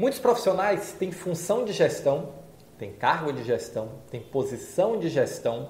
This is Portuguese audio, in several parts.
Muitos profissionais têm função de gestão, têm cargo de gestão, têm posição de gestão,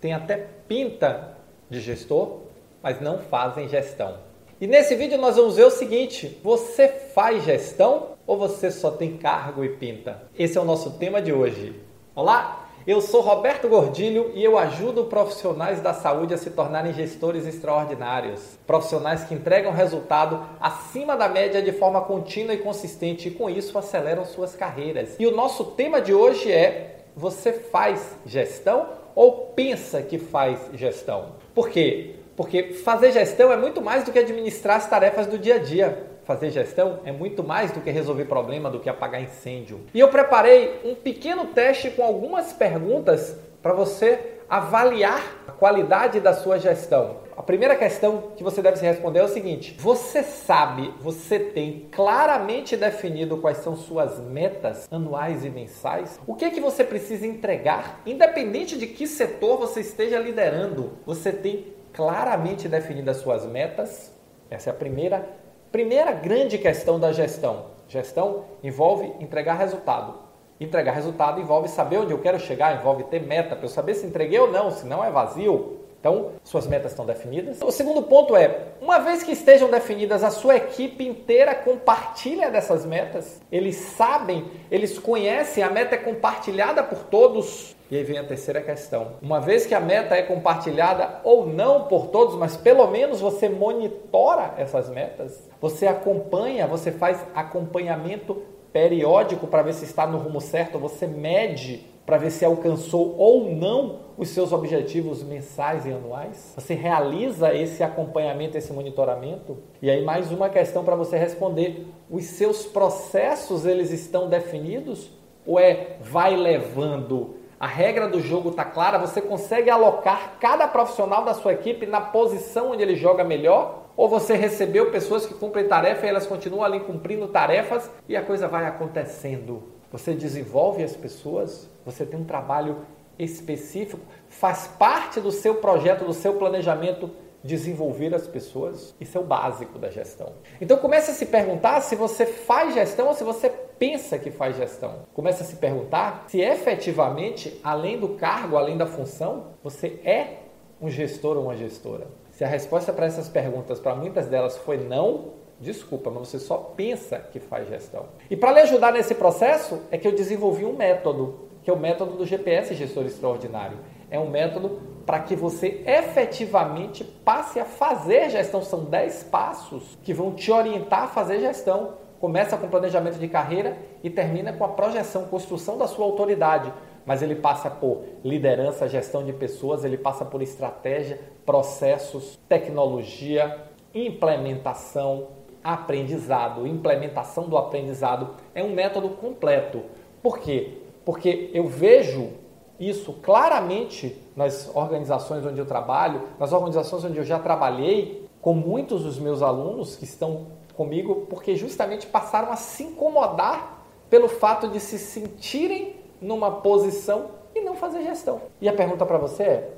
têm até pinta de gestor, mas não fazem gestão. E nesse vídeo nós vamos ver o seguinte: você faz gestão ou você só tem cargo e pinta? Esse é o nosso tema de hoje. Olá, eu sou Roberto Gordilho e eu ajudo profissionais da saúde a se tornarem gestores extraordinários. Profissionais que entregam resultado acima da média de forma contínua e consistente e com isso aceleram suas carreiras. E o nosso tema de hoje é: você faz gestão ou pensa que faz gestão? Por quê? Porque fazer gestão é muito mais do que administrar as tarefas do dia a dia fazer gestão é muito mais do que resolver problema, do que apagar incêndio. E eu preparei um pequeno teste com algumas perguntas para você avaliar a qualidade da sua gestão. A primeira questão que você deve se responder é o seguinte: você sabe, você tem claramente definido quais são suas metas anuais e mensais? O que é que você precisa entregar? Independente de que setor você esteja liderando, você tem claramente definido as suas metas? Essa é a primeira Primeira grande questão da gestão. Gestão envolve entregar resultado. Entregar resultado envolve saber onde eu quero chegar, envolve ter meta para eu saber se entreguei ou não, se não é vazio. Então, suas metas estão definidas. O segundo ponto é, uma vez que estejam definidas, a sua equipe inteira compartilha dessas metas. Eles sabem, eles conhecem, a meta é compartilhada por todos. E aí vem a terceira questão. Uma vez que a meta é compartilhada ou não por todos, mas pelo menos você monitora essas metas, você acompanha, você faz acompanhamento periódico para ver se está no rumo certo, você mede para ver se alcançou ou não os seus objetivos mensais e anuais? Você realiza esse acompanhamento, esse monitoramento? E aí mais uma questão para você responder: os seus processos eles estão definidos ou é vai levando a regra do jogo está clara, você consegue alocar cada profissional da sua equipe na posição onde ele joga melhor? Ou você recebeu pessoas que cumprem tarefa e elas continuam ali cumprindo tarefas e a coisa vai acontecendo? Você desenvolve as pessoas, você tem um trabalho específico, faz parte do seu projeto, do seu planejamento desenvolver as pessoas. Isso é o básico da gestão. Então comece a se perguntar se você faz gestão ou se você pensa que faz gestão. Comece a se perguntar se efetivamente, além do cargo, além da função, você é um gestor ou uma gestora. Se a resposta para essas perguntas, para muitas delas, foi não, desculpa, mas você só pensa que faz gestão. E para lhe ajudar nesse processo, é que eu desenvolvi um método, que é o método do GPS Gestor Extraordinário. É um método para que você efetivamente passe a fazer gestão. São 10 passos que vão te orientar a fazer gestão. Começa com planejamento de carreira e termina com a projeção, construção da sua autoridade. Mas ele passa por liderança, gestão de pessoas, ele passa por estratégia, processos, tecnologia, implementação, aprendizado, implementação do aprendizado. É um método completo. Por quê? Porque eu vejo isso claramente nas organizações onde eu trabalho, nas organizações onde eu já trabalhei, com muitos dos meus alunos que estão comigo porque justamente passaram a se incomodar pelo fato de se sentirem numa posição e não fazer gestão. E a pergunta para você é: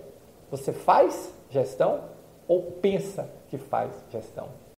você faz gestão ou pensa que faz gestão?